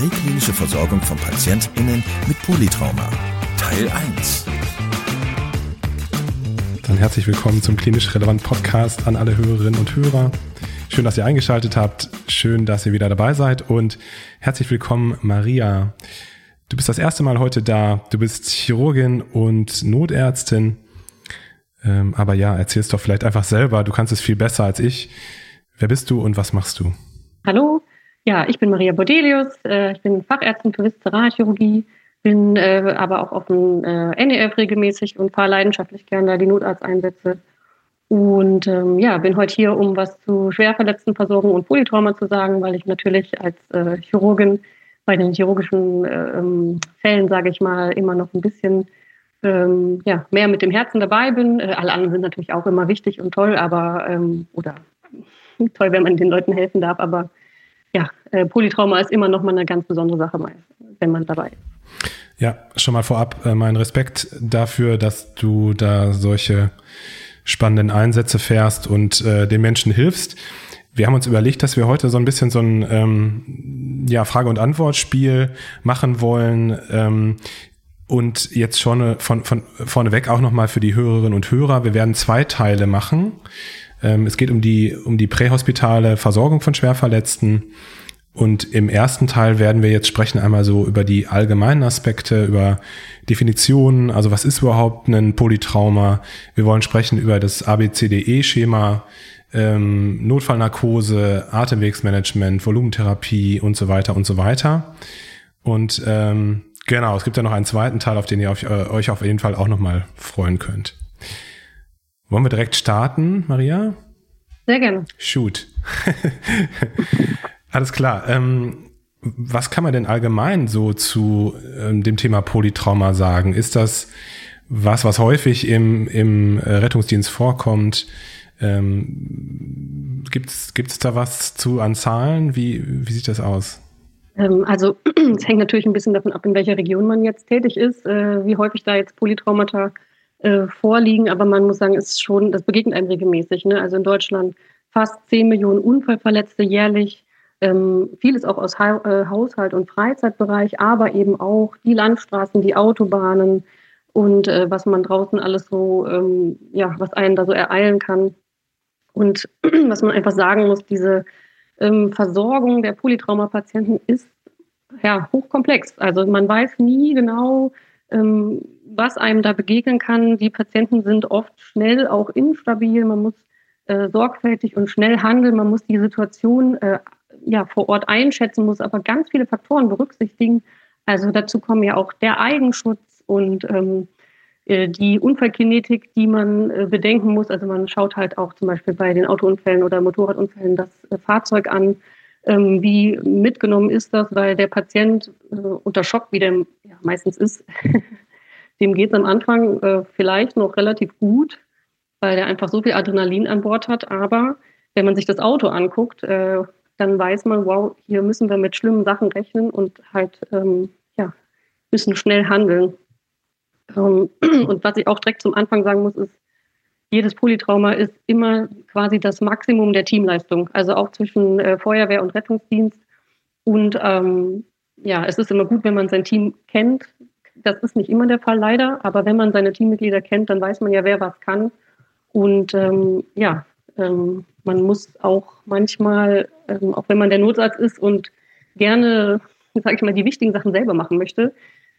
präklinische Versorgung von PatientInnen mit Polytrauma. Teil 1. Dann herzlich willkommen zum Klinisch Relevant Podcast an alle Hörerinnen und Hörer. Schön, dass ihr eingeschaltet habt. Schön, dass ihr wieder dabei seid. Und herzlich willkommen, Maria. Du bist das erste Mal heute da. Du bist Chirurgin und Notärztin. Ähm, aber ja, erzähl's doch vielleicht einfach selber. Du kannst es viel besser als ich. Wer bist du und was machst du? Hallo, ja, ich bin Maria Bordelius. Äh, ich bin Fachärztin für Viszeralchirurgie, bin äh, aber auch auf dem äh, NEF regelmäßig und fahre leidenschaftlich gerne die Notarzteinsätze. Und ähm, ja, bin heute hier, um was zu Schwerverletztenversorgung und Polytrauma zu sagen, weil ich natürlich als äh, Chirurgin bei den chirurgischen äh, ähm, Fällen, sage ich mal, immer noch ein bisschen ähm, ja, mehr mit dem Herzen dabei bin. Äh, alle anderen sind natürlich auch immer wichtig und toll, aber ähm, oder toll, wenn man den Leuten helfen darf, aber ja, äh, Polytrauma ist immer noch mal eine ganz besondere Sache, wenn man dabei ist. Ja, schon mal vorab äh, mein Respekt dafür, dass du da solche spannenden Einsätze fährst und äh, den Menschen hilfst. Wir haben uns überlegt, dass wir heute so ein bisschen so ein ähm, ja, Frage- und Antwortspiel machen wollen. Ähm, und jetzt schon von, von vorneweg auch nochmal für die Hörerinnen und Hörer. Wir werden zwei Teile machen. Ähm, es geht um die, um die prähospitale Versorgung von Schwerverletzten. Und im ersten Teil werden wir jetzt sprechen einmal so über die allgemeinen Aspekte, über Definitionen, also was ist überhaupt ein Polytrauma. Wir wollen sprechen über das ABCDE-Schema, ähm, Notfallnarkose, Atemwegsmanagement, Volumentherapie und so weiter und so weiter. Und ähm, genau, es gibt ja noch einen zweiten Teil, auf den ihr euch, äh, euch auf jeden Fall auch nochmal freuen könnt. Wollen wir direkt starten, Maria? Sehr gerne. Shoot. Alles klar. Ähm, was kann man denn allgemein so zu ähm, dem Thema Polytrauma sagen? Ist das was, was häufig im, im äh, Rettungsdienst vorkommt? Ähm, Gibt es da was zu an Zahlen? Wie, wie sieht das aus? Ähm, also es hängt natürlich ein bisschen davon ab, in welcher Region man jetzt tätig ist, äh, wie häufig da jetzt Polytraumata äh, vorliegen, aber man muss sagen, ist schon, das begegnet einem regelmäßig. Ne? Also in Deutschland fast 10 Millionen Unfallverletzte jährlich, ähm, vieles auch aus ha äh, Haushalt- und Freizeitbereich, aber eben auch die Landstraßen, die Autobahnen und äh, was man draußen alles so, ähm, ja, was einen da so ereilen kann. Und was man einfach sagen muss, diese ähm, Versorgung der Polytraumapatienten ist ja hochkomplex. Also man weiß nie genau, was einem da begegnen kann. Die Patienten sind oft schnell auch instabil. Man muss äh, sorgfältig und schnell handeln. Man muss die Situation äh, ja, vor Ort einschätzen, muss aber ganz viele Faktoren berücksichtigen. Also dazu kommen ja auch der Eigenschutz und ähm, äh, die Unfallkinetik, die man äh, bedenken muss. Also man schaut halt auch zum Beispiel bei den Autounfällen oder Motorradunfällen das äh, Fahrzeug an. Ähm, wie mitgenommen ist das, weil der Patient äh, unter Schock, wie der ja, meistens ist, dem geht es am Anfang äh, vielleicht noch relativ gut, weil der einfach so viel Adrenalin an Bord hat. Aber wenn man sich das Auto anguckt, äh, dann weiß man, wow, hier müssen wir mit schlimmen Sachen rechnen und halt ähm, ja, müssen schnell handeln. Ähm, und was ich auch direkt zum Anfang sagen muss, ist, jedes Polytrauma ist immer quasi das Maximum der Teamleistung, also auch zwischen äh, Feuerwehr und Rettungsdienst. Und ähm, ja, es ist immer gut, wenn man sein Team kennt, das ist nicht immer der Fall leider, aber wenn man seine Teammitglieder kennt, dann weiß man ja, wer was kann. Und ähm, ja, ähm, man muss auch manchmal, ähm, auch wenn man der Notarzt ist und gerne, sage ich mal, die wichtigen Sachen selber machen möchte,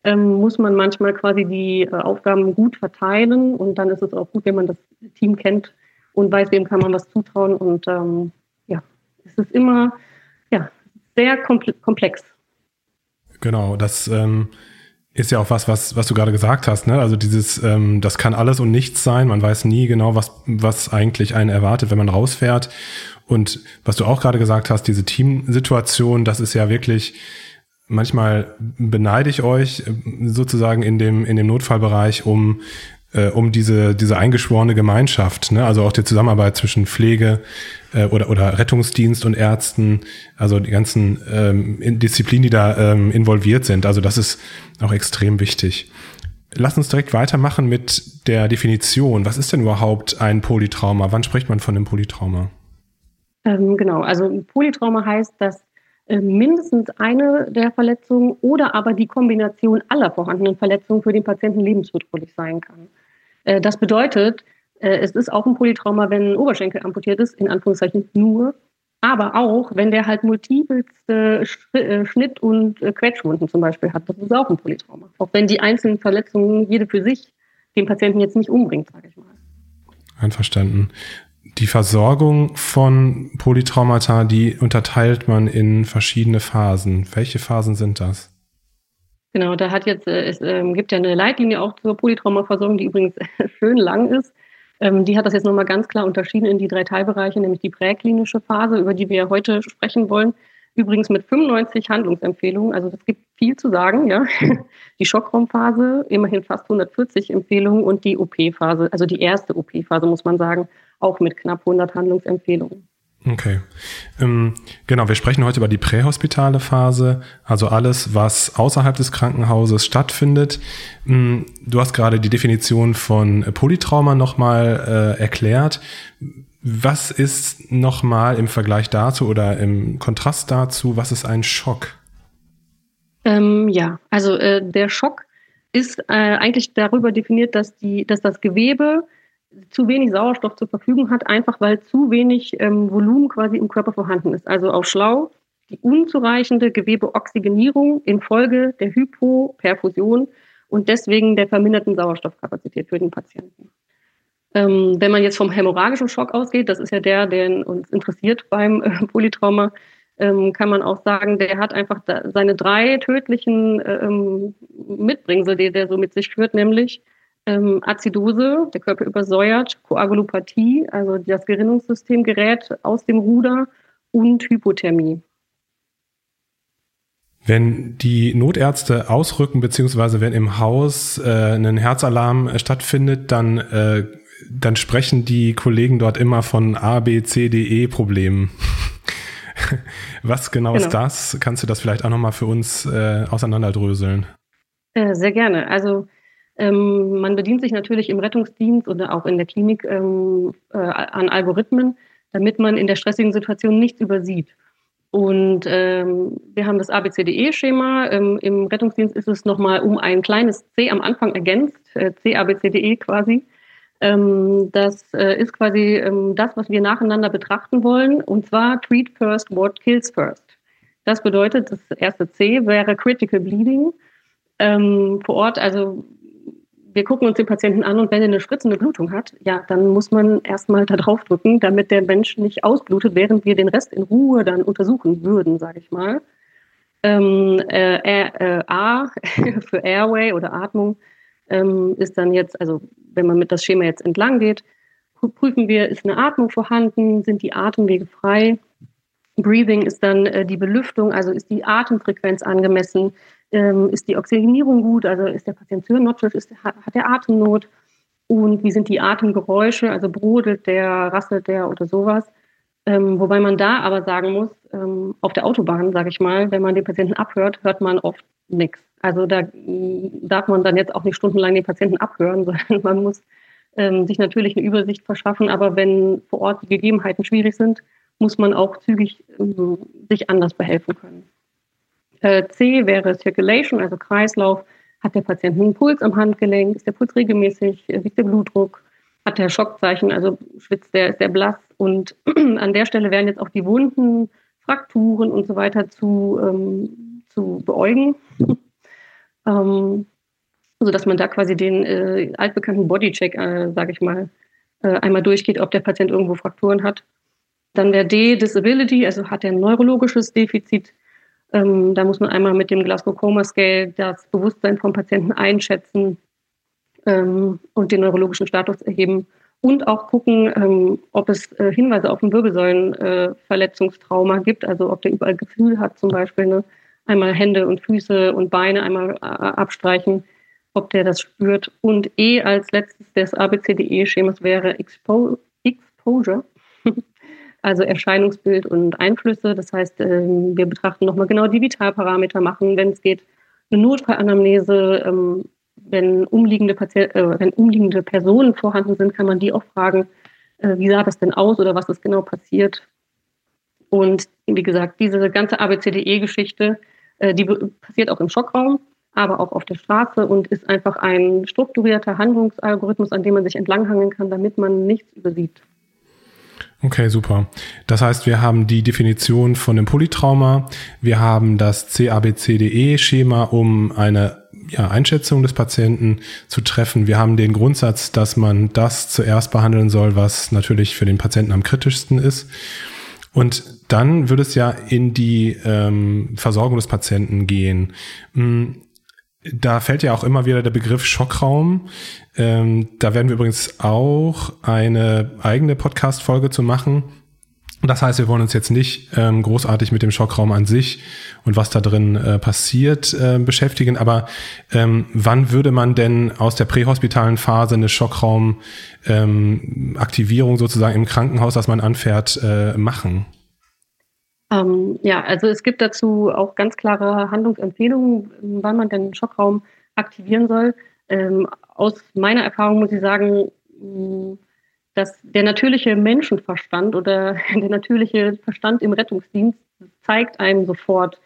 ähm, muss man manchmal quasi die äh, Aufgaben gut verteilen. Und dann ist es auch gut, wenn man das Team kennt und weiß, wem kann man was zutrauen. Und ähm, ja, es ist immer ja, sehr komplex. Genau, das ähm, ist ja auch was, was, was du gerade gesagt hast, ne? Also dieses, ähm, das kann alles und nichts sein. Man weiß nie genau, was, was eigentlich einen erwartet, wenn man rausfährt. Und was du auch gerade gesagt hast, diese Teamsituation, das ist ja wirklich manchmal beneide ich euch äh, sozusagen in dem, in dem Notfallbereich um, äh, um diese, diese eingeschworene Gemeinschaft, ne? also auch die Zusammenarbeit zwischen Pflege äh, oder, oder Rettungsdienst und Ärzten, also die ganzen ähm, Disziplinen, die da ähm, involviert sind. Also das ist auch extrem wichtig. Lass uns direkt weitermachen mit der Definition. Was ist denn überhaupt ein Polytrauma? Wann spricht man von einem Polytrauma? Ähm, genau, also Polytrauma heißt, dass mindestens eine der Verletzungen oder aber die Kombination aller vorhandenen Verletzungen für den Patienten lebensbedrohlich sein kann. Äh, das bedeutet, äh, es ist auch ein Polytrauma, wenn ein Oberschenkel amputiert ist, in Anführungszeichen nur, aber auch, wenn der halt multipelste äh, Schnitt- und Quetschwunden zum Beispiel hat. Das ist auch ein Polytrauma. Auch wenn die einzelnen Verletzungen jede für sich den Patienten jetzt nicht umbringt, sage ich mal. Einverstanden. Die Versorgung von Polytraumata, die unterteilt man in verschiedene Phasen. Welche Phasen sind das? Genau, da hat jetzt, äh, es äh, gibt ja eine Leitlinie auch zur Polytraumaversorgung, die übrigens schön lang ist. Ähm, die hat das jetzt nochmal ganz klar unterschieden in die drei Teilbereiche, nämlich die präklinische Phase, über die wir heute sprechen wollen. Übrigens mit 95 Handlungsempfehlungen, also das gibt viel zu sagen, ja. Die Schockraumphase, immerhin fast 140 Empfehlungen und die OP-Phase, also die erste OP-Phase, muss man sagen, auch mit knapp 100 Handlungsempfehlungen. Okay. Ähm, genau, wir sprechen heute über die prähospitale Phase, also alles, was außerhalb des Krankenhauses stattfindet. Ähm, du hast gerade die Definition von Polytrauma nochmal äh, erklärt. Was ist nochmal im Vergleich dazu oder im Kontrast dazu, was ist ein Schock? Ähm, ja, also äh, der Schock ist äh, eigentlich darüber definiert, dass, die, dass das Gewebe zu wenig Sauerstoff zur Verfügung hat, einfach weil zu wenig ähm, Volumen quasi im Körper vorhanden ist. Also auf Schlau die unzureichende Gewebeoxygenierung infolge der Hypoperfusion und deswegen der verminderten Sauerstoffkapazität für den Patienten. Ähm, wenn man jetzt vom hämorrhagischen Schock ausgeht, das ist ja der, der uns interessiert beim äh, Polytrauma, ähm, kann man auch sagen, der hat einfach seine drei tödlichen ähm, Mitbringsel, die der so mit sich führt, nämlich ähm, Azidose, der Körper übersäuert, Koagulopathie, also das Gerinnungssystem gerät aus dem Ruder und Hypothermie. Wenn die Notärzte ausrücken, beziehungsweise wenn im Haus äh, ein Herzalarm äh, stattfindet, dann, äh, dann sprechen die Kollegen dort immer von A, B, C, D, E Problemen. Was genau, genau, ist das? Kannst du das vielleicht auch nochmal für uns äh, auseinanderdröseln? Äh, sehr gerne. Also ähm, man bedient sich natürlich im Rettungsdienst oder auch in der Klinik ähm, äh, an Algorithmen, damit man in der stressigen Situation nichts übersieht. Und ähm, wir haben das ABCDE-Schema. Ähm, Im Rettungsdienst ist es nochmal um ein kleines C am Anfang ergänzt, äh, CABCDE quasi. Ähm, das äh, ist quasi ähm, das, was wir nacheinander betrachten wollen, und zwar Treat First, What Kills First. Das bedeutet, das erste C wäre Critical Bleeding. Vor Ort, also wir gucken uns den Patienten an und wenn er eine spritzende Blutung hat, ja, dann muss man erstmal da drauf drücken, damit der Mensch nicht ausblutet, während wir den Rest in Ruhe dann untersuchen würden, sage ich mal. Ähm, äh, äh, A für Airway oder Atmung ähm, ist dann jetzt, also wenn man mit das Schema jetzt entlang geht, prüfen wir, ist eine Atmung vorhanden, sind die Atemwege frei. Breathing ist dann äh, die Belüftung, also ist die Atemfrequenz angemessen, ähm, ist die Oxygenierung gut, also ist der Patient ist, hat, hat er Atemnot und wie sind die Atemgeräusche, also brodelt der, rasselt der oder sowas. Ähm, wobei man da aber sagen muss, ähm, auf der Autobahn, sage ich mal, wenn man den Patienten abhört, hört man oft nichts. Also da darf man dann jetzt auch nicht stundenlang den Patienten abhören, sondern man muss ähm, sich natürlich eine Übersicht verschaffen. Aber wenn vor Ort die Gegebenheiten schwierig sind, muss man auch zügig ähm, sich anders behelfen können. Äh, C wäre Circulation, also Kreislauf. Hat der Patient einen Puls am Handgelenk? Ist der Puls regelmäßig? Wie ist der Blutdruck? Hat der Schockzeichen? Also schwitzt der, ist der blass? Und an der Stelle wären jetzt auch die Wunden, Frakturen und so weiter zu, ähm, zu beäugen. ähm, so dass man da quasi den äh, altbekannten Bodycheck, äh, sage ich mal, äh, einmal durchgeht, ob der Patient irgendwo Frakturen hat. Dann der D, Disability, also hat er ein neurologisches Defizit. Ähm, da muss man einmal mit dem Glasgow Coma Scale das Bewusstsein vom Patienten einschätzen ähm, und den neurologischen Status erheben und auch gucken, ähm, ob es äh, Hinweise auf ein Wirbelsäulenverletzungstrauma äh, gibt, also ob der überall Gefühl hat zum Beispiel. Ne? einmal Hände und Füße und Beine einmal äh, abstreichen, ob der das spürt. Und E als letztes des ABCDE-Schemas wäre Expo Exposure, also Erscheinungsbild und Einflüsse. Das heißt, ähm, wir betrachten nochmal genau die Vitalparameter, machen, wenn es geht, eine Notfallanamnese. Ähm, wenn umliegende, äh, wenn umliegende Personen vorhanden sind, kann man die auch fragen, äh, wie sah das denn aus oder was ist genau passiert. Und wie gesagt, diese ganze ABCDE-Geschichte, äh, die passiert auch im Schockraum, aber auch auf der Straße und ist einfach ein strukturierter Handlungsalgorithmus, an dem man sich entlanghangeln kann, damit man nichts übersieht. Okay, super. Das heißt, wir haben die Definition von dem Polytrauma, wir haben das CABCDE-Schema, um eine ja, Einschätzung des Patienten zu treffen. Wir haben den Grundsatz, dass man das zuerst behandeln soll, was natürlich für den Patienten am kritischsten ist. Und dann würde es ja in die ähm, Versorgung des Patienten gehen. Hm, da fällt ja auch immer wieder der Begriff Schockraum. Ähm, da werden wir übrigens auch eine eigene Podcast-Folge zu machen. Das heißt, wir wollen uns jetzt nicht ähm, großartig mit dem Schockraum an sich und was da drin äh, passiert äh, beschäftigen, aber ähm, wann würde man denn aus der prähospitalen Phase eine Schockraumaktivierung ähm, sozusagen im Krankenhaus, das man anfährt, äh, machen? Ähm, ja, also es gibt dazu auch ganz klare Handlungsempfehlungen, wann man den Schockraum aktivieren soll. Ähm, aus meiner Erfahrung muss ich sagen, dass der natürliche Menschenverstand oder der natürliche Verstand im Rettungsdienst zeigt einem sofort,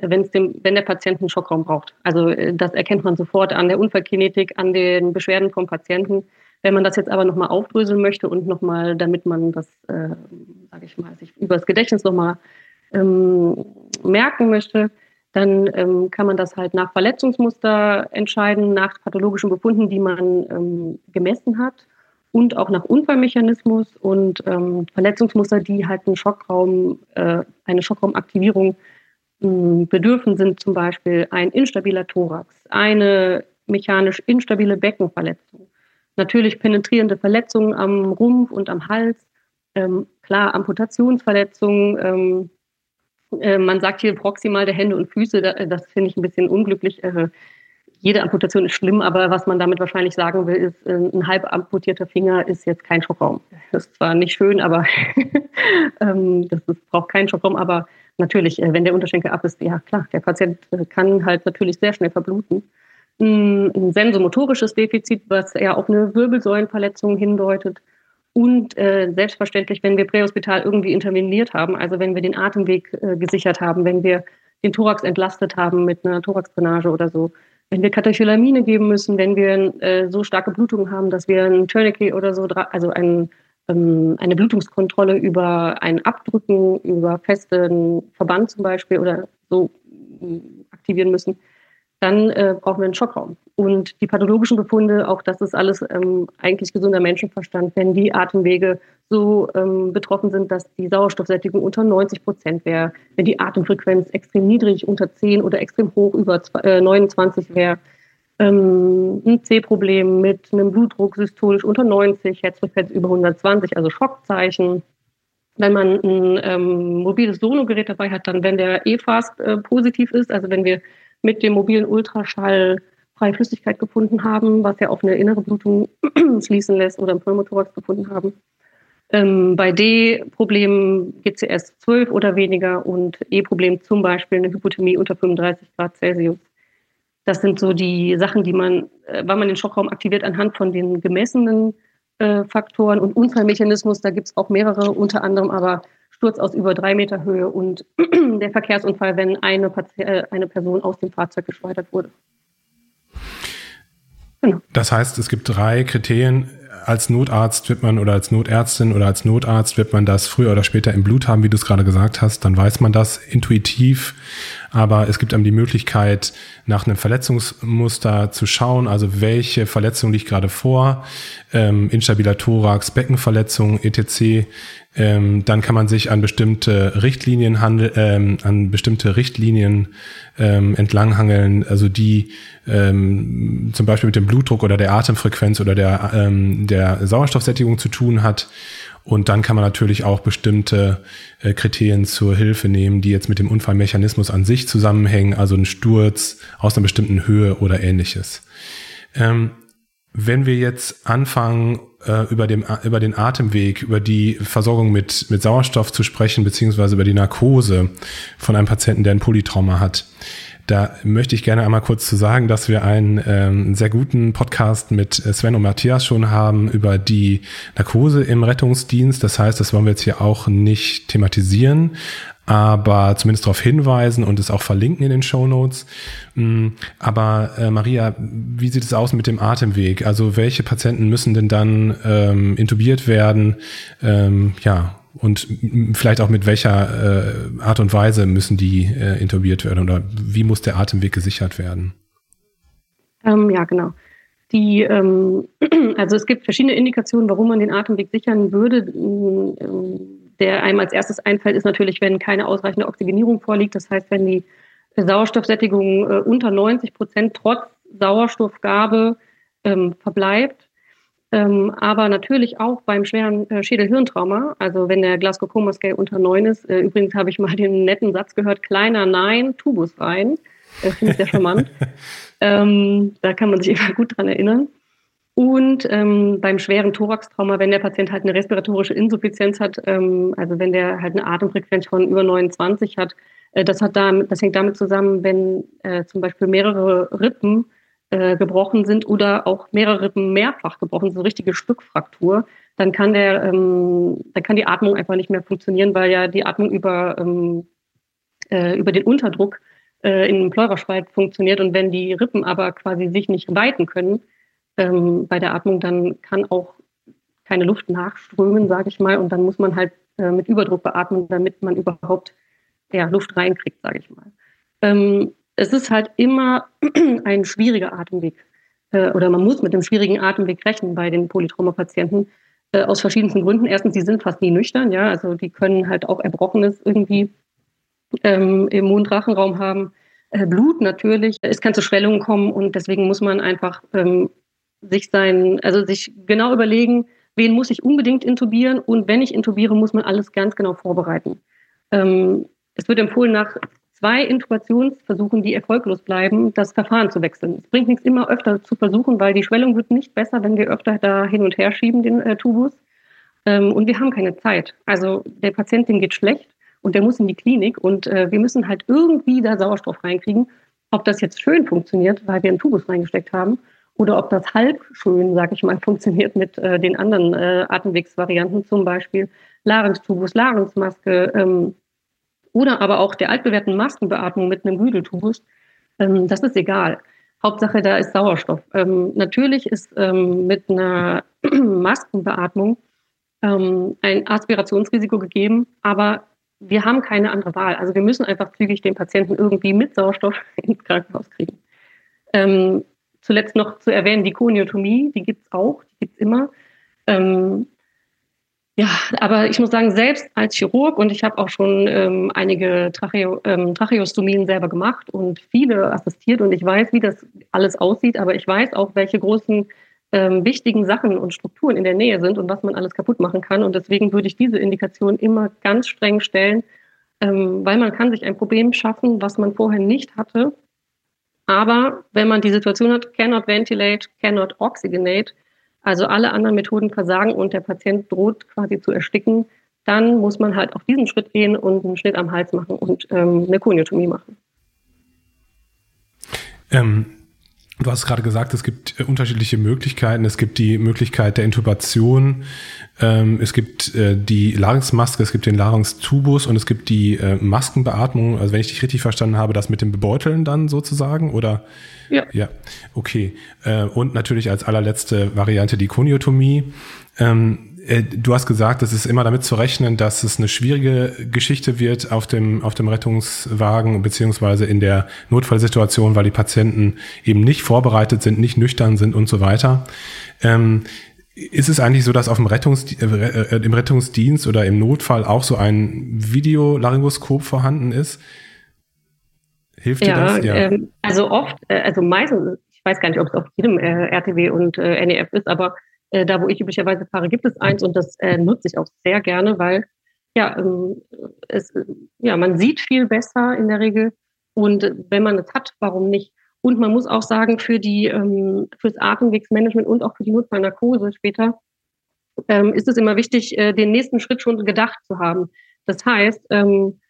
wenn, es dem, wenn der Patient einen Schockraum braucht. Also äh, das erkennt man sofort an der Unfallkinetik, an den Beschwerden vom Patienten. Wenn man das jetzt aber nochmal aufdröseln möchte und nochmal, damit man das, äh, sage ich mal, sich über das Gedächtnis nochmal ähm, merken möchte, dann ähm, kann man das halt nach Verletzungsmuster entscheiden, nach pathologischen Befunden, die man ähm, gemessen hat und auch nach Unfallmechanismus und ähm, Verletzungsmuster, die halt einen Schockraum, äh, eine Schockraumaktivierung äh, bedürfen, sind zum Beispiel ein instabiler Thorax, eine mechanisch instabile Beckenverletzung, natürlich penetrierende Verletzungen am Rumpf und am Hals, ähm, klar Amputationsverletzungen, ähm, äh, man sagt hier proximal der Hände und Füße, das finde ich ein bisschen unglücklich. Äh, jede Amputation ist schlimm, aber was man damit wahrscheinlich sagen will, ist, äh, ein halb amputierter Finger ist jetzt kein Schockraum. Das ist zwar nicht schön, aber ähm, das ist, braucht keinen Schockraum, aber natürlich, wenn der Unterschenkel ab ist, ja klar, der Patient kann halt natürlich sehr schnell verbluten. Ein sensomotorisches Defizit, was ja auf eine Wirbelsäulenverletzung hindeutet, und äh, selbstverständlich, wenn wir prähospital irgendwie interveniert haben, also wenn wir den Atemweg äh, gesichert haben, wenn wir den Thorax entlastet haben mit einer Thoraxdrainage oder so, wenn wir Katecholamine geben müssen, wenn wir äh, so starke Blutungen haben, dass wir ein Tourniquet oder so, also ein, ähm, eine Blutungskontrolle über ein Abdrücken, über festen Verband zum Beispiel oder so äh, aktivieren müssen, dann äh, brauchen wir einen Schockraum. Und die pathologischen Befunde, auch das ist alles ähm, eigentlich gesunder Menschenverstand, wenn die Atemwege so ähm, betroffen sind, dass die Sauerstoffsättigung unter 90 Prozent wäre, wenn die Atemfrequenz extrem niedrig unter 10 oder extrem hoch über äh, 29 wäre, ähm, ein C-Problem mit einem Blutdruck systolisch unter 90, Herzfrequenz über 120, also Schockzeichen. Wenn man ein ähm, mobiles Sonogerät dabei hat, dann wenn der E-Fast äh, positiv ist, also wenn wir mit dem mobilen Ultraschall freie Flüssigkeit gefunden haben, was ja auf eine innere Blutung schließen lässt oder im Pneumothorax gefunden haben. Ähm, bei D-Problemen GCS 12 oder weniger und E-Problem zum Beispiel eine Hypothermie unter 35 Grad Celsius. Das sind so die Sachen, die man, äh, wann man den Schockraum aktiviert, anhand von den gemessenen äh, Faktoren und Unfallmechanismus. Da gibt es auch mehrere, unter anderem aber Sturz aus über drei Meter Höhe und der Verkehrsunfall, wenn eine, äh, eine Person aus dem Fahrzeug geschleudert wurde. Genau. Das heißt, es gibt drei Kriterien. Als Notarzt wird man oder als Notärztin oder als Notarzt wird man das früher oder später im Blut haben, wie du es gerade gesagt hast. Dann weiß man das intuitiv. Aber es gibt einem die Möglichkeit, nach einem Verletzungsmuster zu schauen, also welche Verletzung liegt gerade vor, ähm, instabiler Thorax, Beckenverletzung, etc. Ähm, dann kann man sich an bestimmte Richtlinien handel, ähm, an bestimmte Richtlinien ähm, entlanghangeln, also die ähm, zum Beispiel mit dem Blutdruck oder der Atemfrequenz oder der, ähm, der Sauerstoffsättigung zu tun hat. Und dann kann man natürlich auch bestimmte äh, Kriterien zur Hilfe nehmen, die jetzt mit dem Unfallmechanismus an sich zusammenhängen, also ein Sturz aus einer bestimmten Höhe oder ähnliches. Ähm, wenn wir jetzt anfangen, äh, über, dem, über den Atemweg, über die Versorgung mit, mit Sauerstoff zu sprechen, beziehungsweise über die Narkose von einem Patienten, der ein Polytrauma hat, da möchte ich gerne einmal kurz zu sagen, dass wir einen ähm, sehr guten Podcast mit Sven und Matthias schon haben über die Narkose im Rettungsdienst. Das heißt, das wollen wir jetzt hier auch nicht thematisieren, aber zumindest darauf hinweisen und es auch verlinken in den Show Notes. Mm, aber äh, Maria, wie sieht es aus mit dem Atemweg? Also welche Patienten müssen denn dann ähm, intubiert werden? Ähm, ja, und vielleicht auch mit welcher äh, Art und Weise müssen die äh, intubiert werden oder wie muss der Atemweg gesichert werden? Ähm, ja, genau. Die, ähm, also es gibt verschiedene Indikationen, warum man den Atemweg sichern würde. Ähm, der einem als erstes einfällt, ist natürlich, wenn keine ausreichende Oxygenierung vorliegt. Das heißt, wenn die Sauerstoffsättigung äh, unter 90 Prozent trotz Sauerstoffgabe ähm, verbleibt. Ähm, aber natürlich auch beim schweren äh, Schädel-Hirntrauma, also wenn der Glasgow Coma Scale unter 9 ist. Äh, übrigens habe ich mal den netten Satz gehört, kleiner Nein, Tubus rein. Das finde ich sehr charmant. ähm, da kann man sich immer gut dran erinnern. Und ähm, beim schweren Thoraxtrauma, wenn der Patient halt eine respiratorische Insuffizienz hat, ähm, also wenn der halt eine Atemfrequenz von über 29 hat, äh, das, hat damit, das hängt damit zusammen, wenn äh, zum Beispiel mehrere Rippen äh, gebrochen sind oder auch mehrere Rippen mehrfach gebrochen, so eine richtige Stückfraktur, dann kann der, ähm, dann kann die Atmung einfach nicht mehr funktionieren, weil ja die Atmung über, ähm, äh, über den Unterdruck äh, in dem Pleuraspalt funktioniert und wenn die Rippen aber quasi sich nicht weiten können, ähm, bei der Atmung, dann kann auch keine Luft nachströmen, sage ich mal, und dann muss man halt äh, mit Überdruck beatmen, damit man überhaupt ja, Luft reinkriegt, sage ich mal. Ähm, es ist halt immer ein schwieriger Atemweg äh, oder man muss mit einem schwierigen Atemweg rechnen bei den Polytrauma-Patienten äh, aus verschiedensten Gründen. Erstens, die sind fast nie nüchtern, ja, also die können halt auch Erbrochenes irgendwie ähm, im Mundrachenraum haben. Äh, Blut natürlich, es kann zu Schwellungen kommen und deswegen muss man einfach ähm, sich sein, also sich genau überlegen, wen muss ich unbedingt intubieren und wenn ich intubiere, muss man alles ganz genau vorbereiten. Ähm, es wird empfohlen, nach zwei Intubationsversuchen, die erfolglos bleiben, das Verfahren zu wechseln. Es bringt nichts immer öfter zu versuchen, weil die Schwellung wird nicht besser, wenn wir öfter da hin und her schieben, den äh, Tubus. Ähm, und wir haben keine Zeit. Also der Patient, dem geht schlecht und der muss in die Klinik und äh, wir müssen halt irgendwie da Sauerstoff reinkriegen. Ob das jetzt schön funktioniert, weil wir einen Tubus reingesteckt haben, oder ob das halb schön, sag ich mal, funktioniert mit äh, den anderen äh, Atemwegsvarianten, zum Beispiel Larynxtubus, Larynxmaske ähm, oder aber auch der altbewährten Maskenbeatmung mit einem Güdeltubus. Ähm, das ist egal. Hauptsache, da ist Sauerstoff. Ähm, natürlich ist ähm, mit einer Maskenbeatmung ähm, ein Aspirationsrisiko gegeben, aber wir haben keine andere Wahl. Also wir müssen einfach zügig den Patienten irgendwie mit Sauerstoff ins Krankenhaus kriegen. Ähm, zuletzt noch zu erwähnen, die Koniotomie, die gibt es auch, die gibt es immer. Ähm, ja, aber ich muss sagen, selbst als Chirurg und ich habe auch schon ähm, einige Tracheo, ähm, Tracheostomien selber gemacht und viele assistiert und ich weiß, wie das alles aussieht, aber ich weiß auch, welche großen ähm, wichtigen Sachen und Strukturen in der Nähe sind und was man alles kaputt machen kann. Und deswegen würde ich diese Indikation immer ganz streng stellen, ähm, weil man kann sich ein Problem schaffen, was man vorher nicht hatte aber wenn man die Situation hat, cannot ventilate, cannot oxygenate, also alle anderen Methoden versagen und der Patient droht quasi zu ersticken, dann muss man halt auf diesen Schritt gehen und einen Schnitt am Hals machen und ähm, eine Koniotomie machen. Ähm, Du hast gerade gesagt, es gibt äh, unterschiedliche Möglichkeiten. Es gibt die Möglichkeit der Intubation, ähm, es gibt äh, die Larynxmaske, es gibt den Larynxtubus und es gibt die äh, Maskenbeatmung. Also wenn ich dich richtig verstanden habe, das mit dem Bebeuteln dann sozusagen, oder? Ja. Ja, okay. Äh, und natürlich als allerletzte Variante die Koniotomie. Ähm, äh, du hast gesagt, es ist immer damit zu rechnen, dass es eine schwierige Geschichte wird auf dem, auf dem Rettungswagen beziehungsweise in der Notfallsituation, weil die Patienten eben nicht vorbereitet sind, nicht nüchtern sind und so weiter. Ähm, ist es eigentlich so, dass auf dem Rettungs äh, äh, im Rettungsdienst oder im Notfall auch so ein Videolaryngoskop vorhanden ist? Hilft ja, dir das? Ja, ähm, also oft, äh, also meistens, ich weiß gar nicht, ob es auf jedem äh, RTW und äh, NEF ist, aber Äh, da, wo ich üblicherweise fahre, gibt es eins und das äh, nutze ich auch sehr gerne, weil ja, ähm, es, ja, man sieht viel besser in der Regel. Und wenn man es hat, warum nicht? Und man muss auch sagen, für die, ähm, fürs Atemwegsmanagement und auch für die Notfallnarkose später ähm, ist es immer wichtig, äh, den nächsten Schritt schon gedacht zu haben. Das heißt, ähm,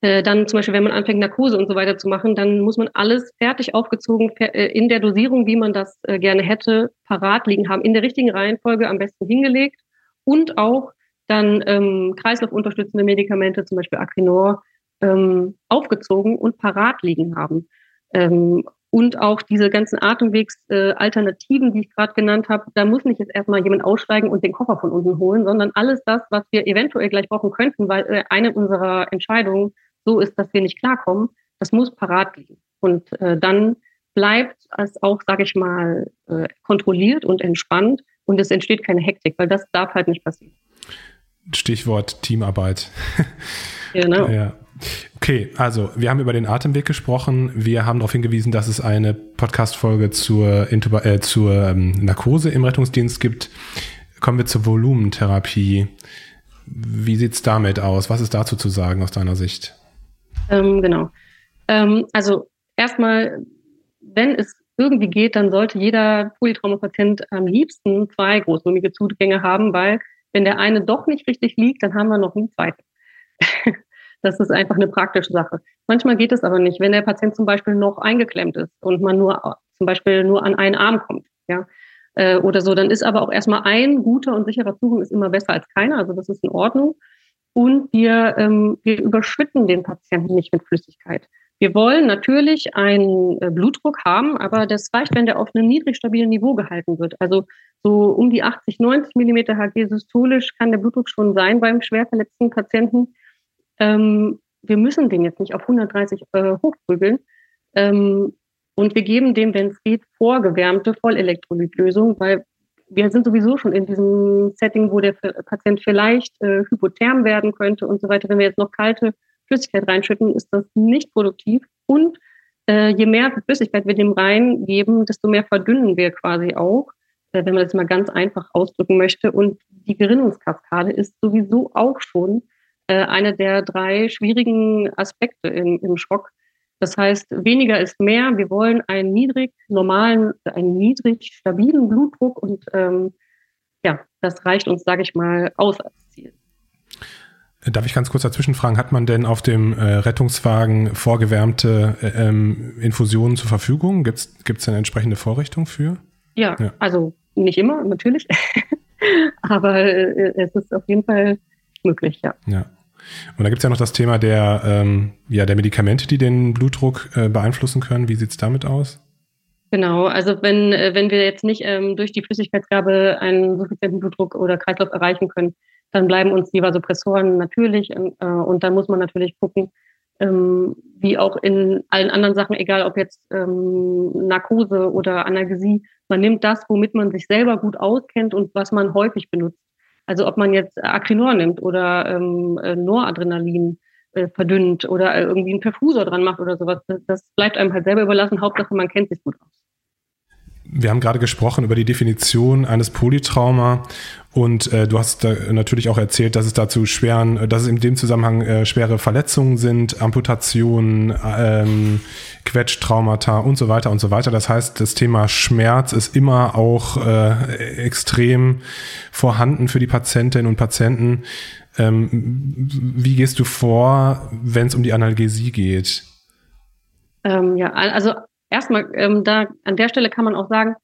äh, dann zum Beispiel, wenn man anfängt, Narkose und so weiter zu machen, dann muss man alles fertig aufgezogen äh, in der Dosierung, wie man das äh, gerne hätte, parat liegen haben, in der richtigen Reihenfolge am besten hingelegt und auch dann ähm, kreislaufunterstützende Medikamente, zum Beispiel Acrinor, ähm, aufgezogen und parat liegen haben. Ähm, und auch diese ganzen Atemwegsalternativen, äh, die ich gerade genannt habe, da muss nicht jetzt erstmal jemand aussteigen und den Koffer von unten holen, sondern alles das, was wir eventuell gleich brauchen könnten, weil äh, eine unserer Entscheidungen so ist, dass wir nicht klarkommen, das muss parat liegen. Und äh, dann bleibt es auch, sage ich mal, äh, kontrolliert und entspannt und es entsteht keine Hektik, weil das darf halt nicht passieren. Stichwort Teamarbeit. Genau. ja. Okay, also wir haben über den Atemweg gesprochen. Wir haben darauf hingewiesen, dass es eine Podcast-Folge zur, Intuba äh, zur ähm, Narkose im Rettungsdienst gibt. Kommen wir zur Volumentherapie. Wie sieht es damit aus? Was ist dazu zu sagen aus deiner Sicht? Ähm, genau. Ähm, also erstmal, wenn es irgendwie geht, dann sollte jeder Polytraumapatient am liebsten zwei großlumige Zugänge haben, weil wenn der eine doch nicht richtig liegt, dann haben wir noch einen zweiten. das ist einfach eine praktische Sache. Manchmal geht es aber nicht, wenn der Patient zum Beispiel noch eingeklemmt ist und man nur zum Beispiel nur an einen Arm kommt, ja, äh, oder so, dann ist aber auch erstmal ein guter und sicherer Zugang ist immer besser als keiner, also das ist in Ordnung. Und wir, ähm, wir überschütten den Patienten nicht mit Flüssigkeit. Wir wollen natürlich einen äh, Blutdruck haben, aber das reicht, wenn der auf einem niedrig stabilen Niveau gehalten wird. Also so um die 80, 90 Millimeter Hg systolisch kann der Blutdruck schon sein beim schwer verletzten Patienten. Ähm, wir müssen den jetzt nicht auf 130 äh, hochprügeln. Ähm, und wir geben dem, wenn es geht, vorgewärmte Vollelektrolytlösung, weil wir sind sowieso schon in diesem Setting, wo der Patient vielleicht äh, hypotherm werden könnte und so weiter. Wenn wir jetzt noch kalte Flüssigkeit reinschütten, ist das nicht produktiv. Und äh, je mehr Flüssigkeit wir dem reingeben, desto mehr verdünnen wir quasi auch, äh, wenn man das mal ganz einfach ausdrücken möchte. Und die Gerinnungskaskade ist sowieso auch schon äh, eine der drei schwierigen Aspekte im, im Schock. Das heißt, weniger ist mehr. Wir wollen einen niedrig normalen, einen niedrig stabilen Blutdruck und ähm, ja, das reicht uns, sage ich mal, aus als Ziel. Darf ich ganz kurz dazwischen fragen, hat man denn auf dem äh, Rettungswagen vorgewärmte äh, ähm, Infusionen zur Verfügung? Gibt es eine entsprechende Vorrichtung für? Ja, ja, also nicht immer, natürlich. Aber äh, es ist auf jeden Fall möglich, ja. Ja. Und da gibt es ja noch das Thema der, ähm, ja, der Medikamente, die den Blutdruck äh, beeinflussen können. Wie sieht es damit aus? Genau, also wenn, äh, wenn wir jetzt nicht ähm, durch die Flüssigkeitsgabe einen suffizienten Blutdruck oder Kreislauf erreichen können, dann bleiben uns die Vasopressoren natürlich äh, und dann muss man natürlich gucken, ähm, wie auch in allen anderen Sachen, egal ob jetzt ähm, Narkose oder Analgesie, man nimmt das, womit man sich selber gut auskennt und was man häufig benutzt. Also ob man jetzt Acrinor nimmt oder ähm, äh, Noradrenalin äh, verdünnt oder äh, irgendwie einen Perfusor dran macht oder sowas, das, das bleibt einem halt selber überlassen. Hauptsache, man kennt sich gut aus. Wir haben gerade gesprochen über die Definition eines Polytrauma und äh, du hast da natürlich auch erzählt, dass es dazu schweren, dass es in dem Zusammenhang äh, schwere Verletzungen sind, Amputationen, ähm, Quetschtraumata und so weiter und so weiter. Das heißt, das Thema Schmerz ist immer auch äh, extrem vorhanden für die Patientinnen und Patienten. Ähm, wie gehst du vor, wenn es um die Analgesie geht? Ähm, ja, also erstmal, ähm, da an der Stelle kann man auch sagen,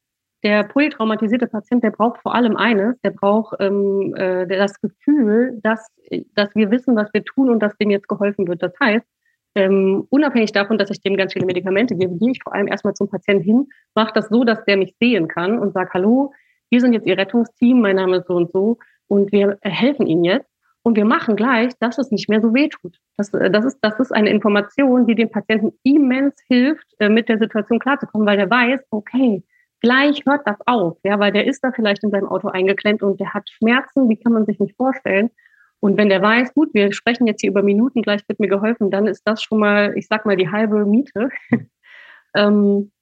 der polytraumatisierte Patient, der braucht vor allem eines, der braucht ähm, äh, das Gefühl, dass, dass wir wissen, was wir tun und dass dem jetzt geholfen wird. Das heißt, ähm, unabhängig davon, dass ich dem ganz viele Medikamente gebe, gehe ich vor allem erstmal zum Patienten hin, mache das so, dass der mich sehen kann und sagt, hallo, wir sind jetzt Ihr Rettungsteam, mein Name ist so und so und wir helfen Ihnen jetzt. Und wir machen gleich, dass es nicht mehr so weh tut. Das, äh, das, ist, das ist eine Information, die dem Patienten immens hilft, äh, mit der Situation klarzukommen, weil der weiß, okay, gleich hört das auf, ja, weil der ist da vielleicht in seinem Auto eingeklemmt und der hat Schmerzen, die kann man sich nicht vorstellen. Und wenn der weiß, gut, wir sprechen jetzt hier über Minuten, gleich wird mir geholfen, dann ist das schon mal, ich sag mal, die halbe Miete. ähm,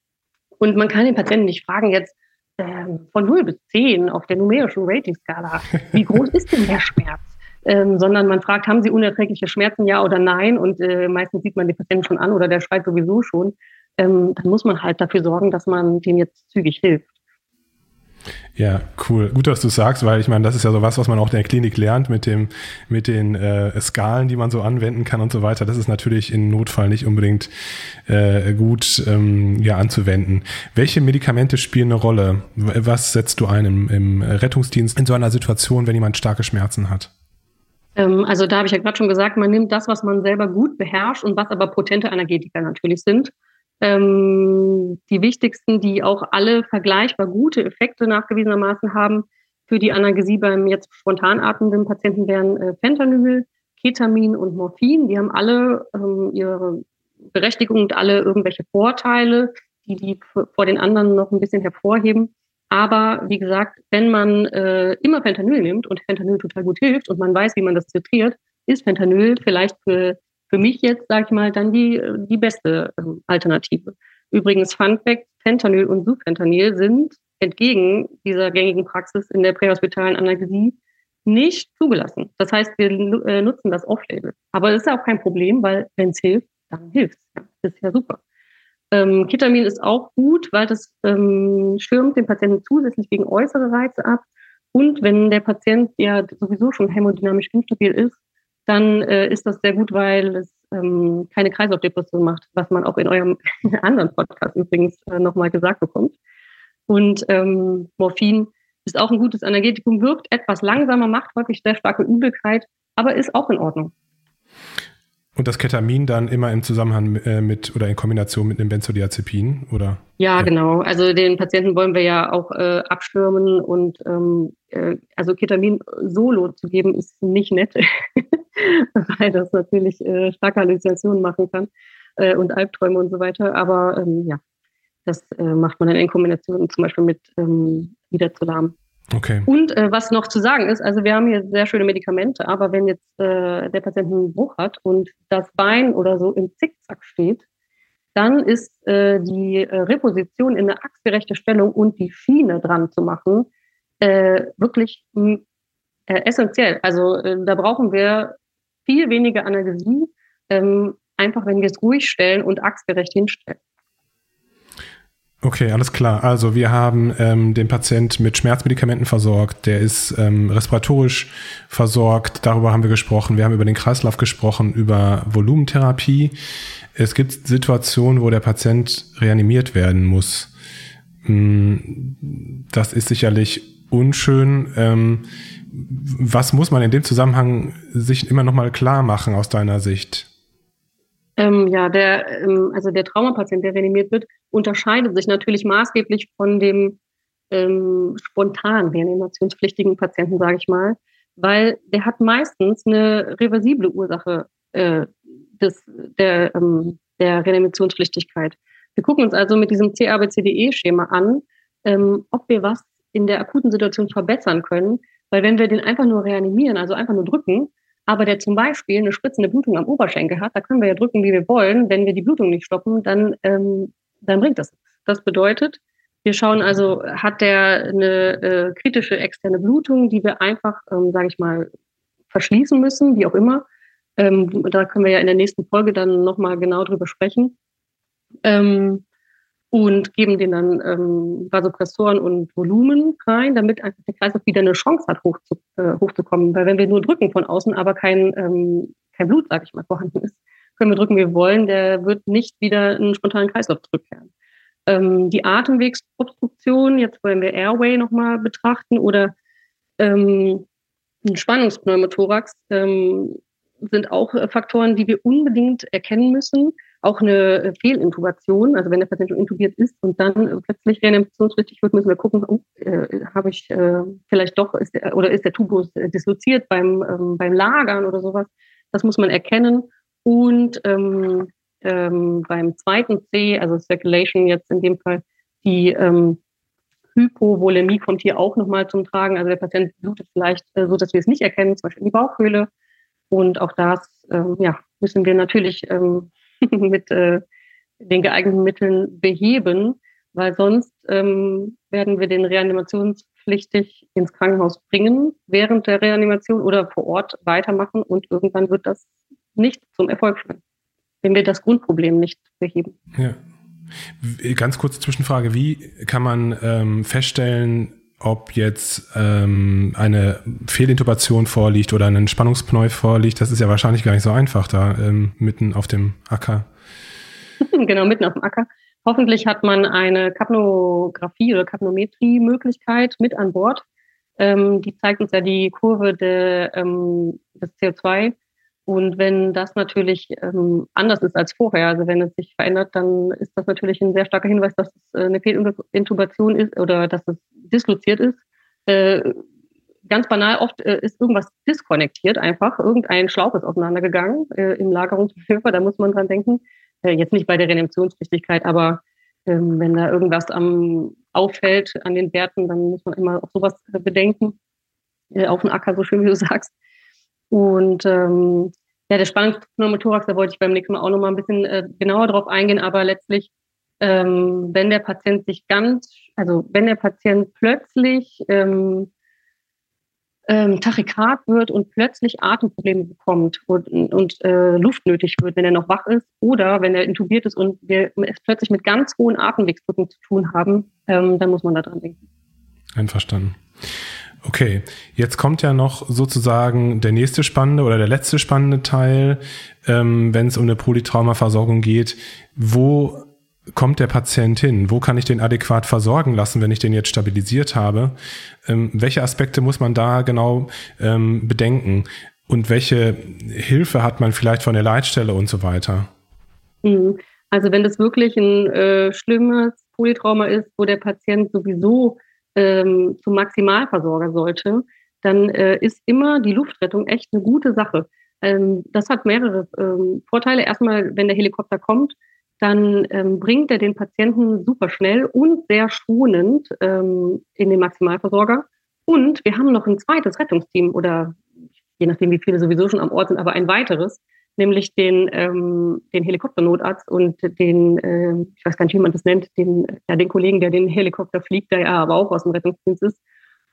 und man kann den Patienten nicht fragen jetzt, ähm, von 0 bis 10 auf der numerischen Rating-Skala, wie groß ist denn der Schmerz? Ähm, sondern man fragt, haben Sie unerträgliche Schmerzen, ja oder nein? Und äh, meistens sieht man den Patienten schon an oder der schreit sowieso schon. Ähm, dann muss man halt dafür sorgen, dass man dem jetzt zügig hilft. Ja, cool. Gut, dass du sagst, weil ich meine, das ist ja so was, was man auch in der Klinik lernt mit dem, mit den äh, Skalen, die man so anwenden kann und so weiter. Das ist natürlich in Notfall nicht unbedingt äh, gut ähm, ja anzuwenden. Welche Medikamente spielen eine Rolle? Was setzt du ein im, im Rettungsdienst in so einer Situation, wenn jemand starke Schmerzen hat? Ähm, also da habe ich ja gerade schon gesagt, man nimmt das, was man selber gut beherrscht und was aber potente Analgetika natürlich sind. Ähm, die wichtigsten, die auch alle vergleichbar gute Effekte nachgewiesenermaßen haben für die Analgesie beim jetzt spontan atmenden Patienten wären äh, Fentanyl, Ketamin und Morphin. Die haben alle ähm, ihre Berechtigung und alle irgendwelche Vorteile, die die vor den anderen noch ein bisschen hervorheben. Aber wie gesagt, wenn man äh, immer Fentanyl nimmt und Fentanyl total gut hilft und man weiß, wie man das zitriert, ist Fentanyl vielleicht für für mich jetzt, sage ich mal, dann die, die beste ähm, Alternative. Übrigens, Fun Fact, Fentanyl und Sufentanil sind entgegen dieser gängigen Praxis in der prähospitalen Analgesie nicht zugelassen. Das heißt, wir äh, nutzen das Off-Label. Aber das ist ja auch kein Problem, weil wenn es hilft, dann hilft es. Das ist ja super. Ähm, Ketamin ist auch gut, weil das ähm, schirmt den Patienten zusätzlich gegen äußere Reize ab. Und wenn der Patient ja sowieso schon hämodynamisch instabil ist, dann äh, ist das sehr gut, weil es ähm, keine Kreislaufdepression macht, was man auch in eurem anderen Podcast übrigens äh, nochmal gesagt bekommt. Und ähm, Morphin ist auch ein gutes Energetikum, wirkt etwas langsamer, macht häufig sehr starke Übelkeit, aber ist auch in Ordnung. Und das Ketamin dann immer im Zusammenhang äh, mit oder in Kombination mit einem Benzodiazepin, oder? Ja, ja, genau. Also den Patienten wollen wir ja auch äh, abstürmen und ähm, äh, also Ketamin solo zu geben ist nicht nett, weil das natürlich äh, starke Halluzinationen machen kann äh, und Albträume und so weiter. Aber ähm, ja, das äh, macht man dann in Kombination zum Beispiel mit ähm, Wiederzulam. Okay. Und äh, was noch zu sagen ist, also wir haben hier sehr schöne Medikamente, aber wenn jetzt äh, der Patient einen Bruch hat und das Bein oder so im Zickzack steht, dann ist äh, die äh, Reposition in eine achsgerechte Stellung und die Schiene dran zu machen äh, wirklich äh, essentiell. Also äh, da brauchen wir viel weniger Analgesie, ähm, einfach wenn wir es ruhig stellen und achsgerecht hinstellen. Okay, alles klar. Also wir haben ähm, den Patient mit Schmerzmedikamenten versorgt, der ist ähm, respiratorisch versorgt, darüber haben wir gesprochen. Wir haben über den Kreislauf gesprochen, über Volumentherapie. Es gibt Situationen, wo der Patient reanimiert werden muss. Hm, das ist sicherlich unschön. Ähm, was muss man in dem Zusammenhang sich immer noch mal klar machen aus deiner Sicht? Ähm, ja, der, ähm, also der Traumapatient, der reanimiert wird, unterscheidet sich natürlich maßgeblich von dem ähm, spontan reanimationspflichtigen Patienten, sage ich mal, weil der hat meistens eine reversible Ursache äh, des, der, ähm, der Reanimationspflichtigkeit. Wir gucken uns also mit diesem CABCDE-Schema an, ähm, ob wir was in der akuten Situation verbessern können, weil wenn wir den einfach nur reanimieren, also einfach nur drücken, aber der zum Beispiel eine spritzende Blutung am Oberschenkel hat, da können wir ja drücken, wie wir wollen. Wenn wir die Blutung nicht stoppen, dann, ähm, dann bringt das. Das bedeutet, wir schauen also, hat der eine äh, kritische externe Blutung, die wir einfach, ähm, sage ich mal, verschließen müssen, wie auch immer. Ähm, da können wir ja in der nächsten Folge dann nochmal genau drüber sprechen. Ähm, und geben denen dann ähm, Vasopressoren und Volumen rein, damit einfach der Kreislauf wieder eine Chance hat, hoch zu, äh, hochzukommen. Weil wenn wir nur drücken von außen, aber kein, ähm, kein Blut, sag ich mal, vorhanden ist, können wir drücken, wie wir wollen, der wird nicht wieder in einen spontanen Kreislauf zurückkehren. Ähm, die Atemwegsobstruktion, jetzt wollen wir Airway nochmal betrachten, oder ähm, ein Spannungspneumothorax, ähm, sind auch äh, Faktoren, die wir unbedingt erkennen müssen auch eine äh, Fehlintubation, also wenn der Patient schon intubiert ist und dann äh, plötzlich reanimationspflichtig wird, müssen wir gucken, oh, äh, habe ich äh, vielleicht doch, ist der, oder ist der Tubus äh, disloziert beim, ähm, beim Lagern oder sowas. Das muss man erkennen. Und ähm, ähm, beim zweiten C, also Circulation jetzt in dem Fall, die ähm, Hypovolemie kommt hier auch nochmal zum Tragen. Also der Patient blutet vielleicht äh, so, dass wir es nicht erkennen, zum Beispiel in die Bauchhöhle. Und auch das ähm, ja, müssen wir natürlich ähm, mit äh, den geeigneten Mitteln beheben. weil sonst ähm, werden wir den reanimationspflichtig ins Krankenhaus bringen während der Reanimation oder vor Ort weitermachen und irgendwann wird das nicht zum Erfolg führen, wenn wir das Grundproblem nicht beheben. Ja. Ganz kurze Zwischenfrage, wie kann man ähm, feststellen, ob jetzt ähm, eine Fehlintubation vorliegt oder ein Spannungspneu vorliegt, das ist ja wahrscheinlich gar nicht so einfach da ähm, mitten auf dem Acker. genau, mitten auf dem Acker. Hoffentlich hat man eine Kapnographie oder Kapnometrie-Möglichkeit mit an Bord. Ähm, die zeigt uns ja die Kurve der, ähm, des CO2 und wenn das natürlich ähm, anders ist als vorher, also wenn es sich verändert, dann ist das natürlich ein sehr starker Hinweis, dass es äh, eine Fehlintubation ist oder dass es disloziert ist. Äh, ganz banal, oft äh, ist irgendwas diskonnektiert einfach. Irgendein Schlauch ist auseinandergegangen äh, im Lagerungsmanöver, da muss man dran denken. Äh, jetzt nicht bei der Reanimationsfähigkeit, aber ähm, wenn da irgendwas am auffällt an den Werten, dann muss man immer auch sowas äh, bedenken. Äh, auf dem Acker, so schön wie du sagst. Und ähm, ja, der Spannungspneumothorax, da wollte ich beim nächsten Mal auch nochmal ein bisschen äh, genauer drauf eingehen, aber letztlich, ähm, wenn der Patient sich ganz, also wenn der Patient plötzlich ähm, ähm, Tachykard wird und plötzlich Atemprobleme bekommt und, und äh, Luft nötig wird, wenn er noch wach ist oder wenn er intubiert ist und wir es plötzlich mit ganz hohen Atemwegsdrücken zu tun haben, ähm, dann muss man da dran denken. Einverstanden. Okay, jetzt kommt ja noch sozusagen der nächste spannende oder der letzte spannende Teil, ähm, wenn es um eine Polytraumaversorgung geht. Wo kommt der Patient hin? Wo kann ich den adäquat versorgen lassen, wenn ich den jetzt stabilisiert habe? Ähm, welche Aspekte muss man da genau ähm, bedenken? Und welche Hilfe hat man vielleicht von der Leitstelle und so weiter? Mhm. Also wenn das wirklich ein äh, schlimmes Polytrauma ist, wo der Patient sowieso ähm, zum Maximalversorger sollte, dann äh, ist immer die Luftrettung echt eine gute Sache. Ähm, das hat mehrere ähm, Vorteile. Erstmal, wenn der Helikopter kommt, dann ähm, bringt er den Patienten super schnell und sehr schonend ähm, in den Maximalversorger. Und wir haben noch ein zweites Rettungsteam oder je nachdem, wie viele sowieso schon am Ort sind, aber ein weiteres, nämlich den, ähm, den Helikopternotarzt und den, äh, ich weiß gar nicht, wie man das nennt, den, ja, den Kollegen, der den Helikopter fliegt, der ja aber auch aus dem Rettungsdienst ist.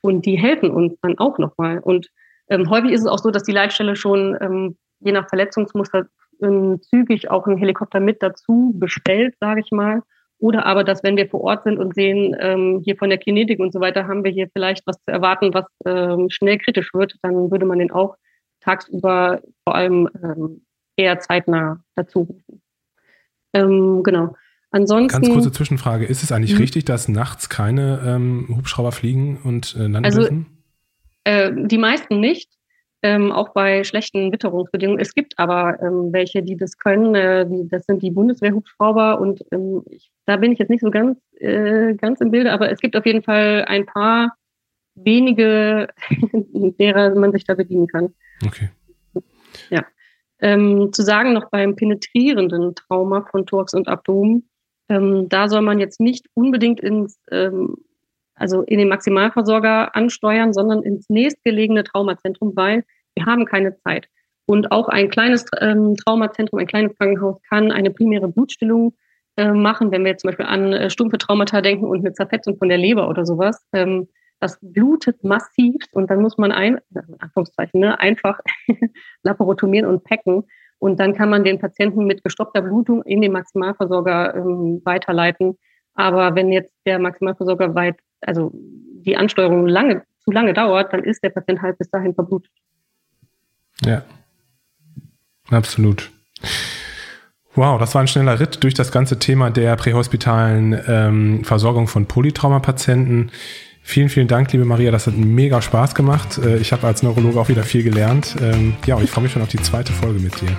Und die helfen uns dann auch nochmal. Und ähm, häufig ist es auch so, dass die Leitstelle schon ähm, je nach Verletzungsmuster ähm, zügig auch einen Helikopter mit dazu bestellt, sage ich mal. Oder aber, dass wenn wir vor Ort sind und sehen, ähm, hier von der Kinetik und so weiter, haben wir hier vielleicht was zu erwarten, was ähm, schnell kritisch wird, dann würde man den auch tagsüber vor allem ähm, eher zeitnah dazu rufen. Ähm, genau. Ansonsten. Ganz kurze Zwischenfrage. Ist es eigentlich mhm. richtig, dass nachts keine ähm, Hubschrauber fliegen und äh, landen also, dürfen? Äh, die meisten nicht. Ähm, auch bei schlechten Witterungsbedingungen. Es gibt aber ähm, welche, die das können. Äh, die, das sind die Bundeswehrhubschrauber und ähm, ich, da bin ich jetzt nicht so ganz, äh, ganz im Bilde, aber es gibt auf jeden Fall ein paar wenige, derer man sich da bedienen kann. Okay. Ja. Ähm, zu sagen noch beim penetrierenden Trauma von Thorax und Abdomen, ähm, da soll man jetzt nicht unbedingt ins, ähm, also in den Maximalversorger ansteuern, sondern ins nächstgelegene Traumazentrum, weil wir haben keine Zeit. Und auch ein kleines ähm, Traumazentrum, ein kleines Krankenhaus kann eine primäre Blutstillung äh, machen, wenn wir jetzt zum Beispiel an äh, stumpfe Traumata denken und eine Zerfetzung von der Leber oder sowas. Ähm, das blutet massiv und dann muss man ein, in Anführungszeichen, ne, einfach laparotomieren und packen. Und dann kann man den Patienten mit gestoppter Blutung in den Maximalversorger ähm, weiterleiten. Aber wenn jetzt der Maximalversorger weit, also die Ansteuerung lange, zu lange dauert, dann ist der Patient halt bis dahin verblutet. Ja, absolut. Wow, das war ein schneller Ritt durch das ganze Thema der prähospitalen ähm, Versorgung von Polytraumapatienten. Vielen, vielen Dank, liebe Maria. Das hat mega Spaß gemacht. Äh, ich habe als Neurologe auch wieder viel gelernt. Ähm, ja, und ich freue mich schon auf die zweite Folge mit dir.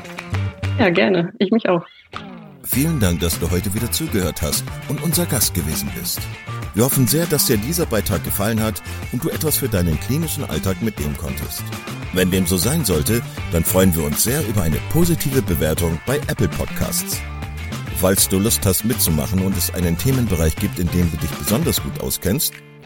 Ja, gerne. Ich mich auch. Vielen Dank, dass du heute wieder zugehört hast und unser Gast gewesen bist. Wir hoffen sehr, dass dir dieser Beitrag gefallen hat und du etwas für deinen klinischen Alltag mitnehmen konntest. Wenn dem so sein sollte, dann freuen wir uns sehr über eine positive Bewertung bei Apple Podcasts. Falls du Lust hast mitzumachen und es einen Themenbereich gibt, in dem du dich besonders gut auskennst,